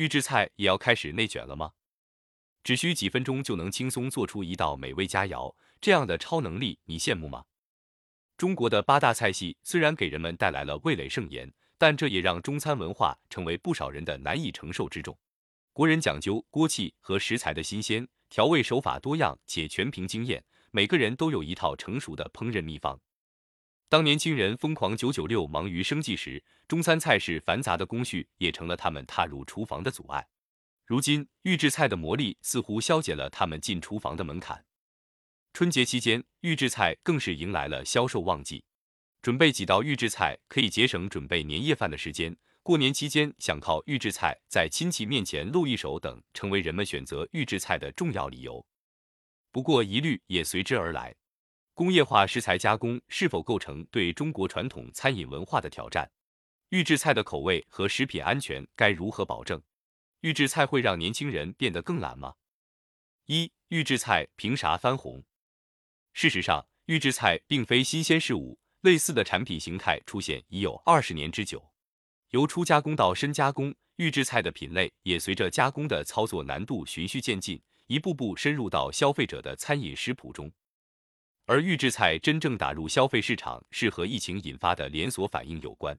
预制菜也要开始内卷了吗？只需几分钟就能轻松做出一道美味佳肴，这样的超能力你羡慕吗？中国的八大菜系虽然给人们带来了味蕾盛宴，但这也让中餐文化成为不少人的难以承受之重。国人讲究锅气和食材的新鲜，调味手法多样且全凭经验，每个人都有一套成熟的烹饪秘方。当年轻人疯狂九九六忙于生计时，中餐菜式繁杂的工序也成了他们踏入厨房的阻碍。如今，预制菜的魔力似乎消解了他们进厨房的门槛。春节期间，预制菜更是迎来了销售旺季。准备几道预制菜可以节省准备年夜饭的时间。过年期间，想靠预制菜在亲戚面前露一手等，成为人们选择预制菜的重要理由。不过，疑虑也随之而来。工业化食材加工是否构成对中国传统餐饮文化的挑战？预制菜的口味和食品安全该如何保证？预制菜会让年轻人变得更懒吗？一、预制菜凭啥翻红？事实上，预制菜并非新鲜事物，类似的产品形态出现已有二十年之久。由初加工到深加工，预制菜的品类也随着加工的操作难度循序渐进，一步步深入到消费者的餐饮食谱中。而预制菜真正打入消费市场，是和疫情引发的连锁反应有关。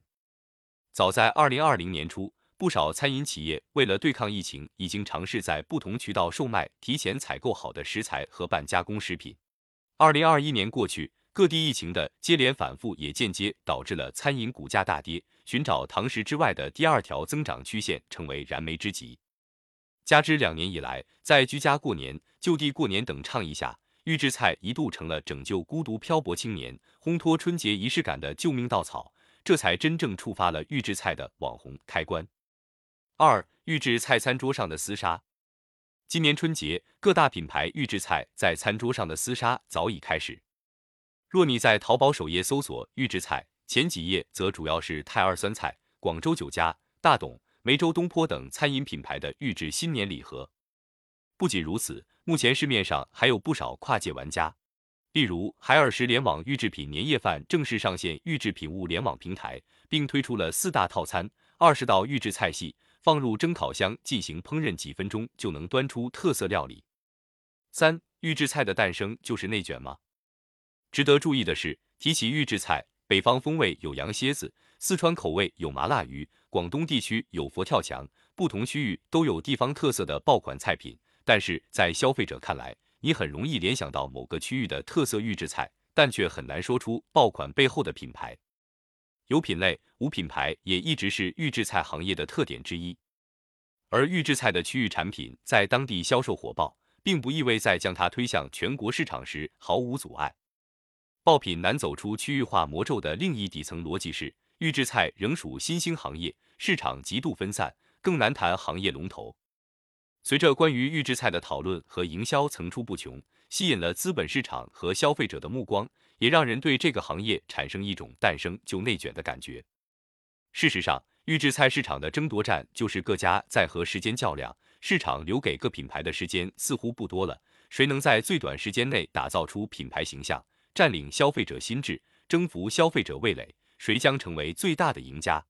早在二零二零年初，不少餐饮企业为了对抗疫情，已经尝试在不同渠道售卖提前采购好的食材和半加工食品。二零二一年过去，各地疫情的接连反复也间接导致了餐饮股价大跌，寻找堂食之外的第二条增长曲线成为燃眉之急。加之两年以来，在居家过年、就地过年等倡议下，预制菜一度成了拯救孤独漂泊青年、烘托春节仪式感的救命稻草，这才真正触发了预制菜的网红开关。二、预制菜餐桌上的厮杀。今年春节，各大品牌预制菜在餐桌上的厮杀早已开始。若你在淘宝首页搜索预制菜，前几页则主要是泰二酸菜、广州酒家、大董、梅州东坡等餐饮品牌的预制新年礼盒。不仅如此。目前市面上还有不少跨界玩家，例如海尔时联网预制品年夜饭正式上线预制品物联网平台，并推出了四大套餐、二十道预制菜系，放入蒸烤箱进行烹饪，几分钟就能端出特色料理。三、预制菜的诞生就是内卷吗？值得注意的是，提起预制菜，北方风味有羊蝎子，四川口味有麻辣鱼，广东地区有佛跳墙，不同区域都有地方特色的爆款菜品。但是在消费者看来，你很容易联想到某个区域的特色预制菜，但却很难说出爆款背后的品牌。有品类无品牌也一直是预制菜行业的特点之一。而预制菜的区域产品在当地销售火爆，并不意味在将它推向全国市场时毫无阻碍。爆品难走出区域化魔咒的另一底层逻辑是，预制菜仍属新兴行业，市场极度分散，更难谈行业龙头。随着关于预制菜的讨论和营销层出不穷，吸引了资本市场和消费者的目光，也让人对这个行业产生一种诞生就内卷的感觉。事实上，预制菜市场的争夺战就是各家在和时间较量，市场留给各品牌的时间似乎不多了。谁能在最短时间内打造出品牌形象，占领消费者心智，征服消费者味蕾，谁将成为最大的赢家？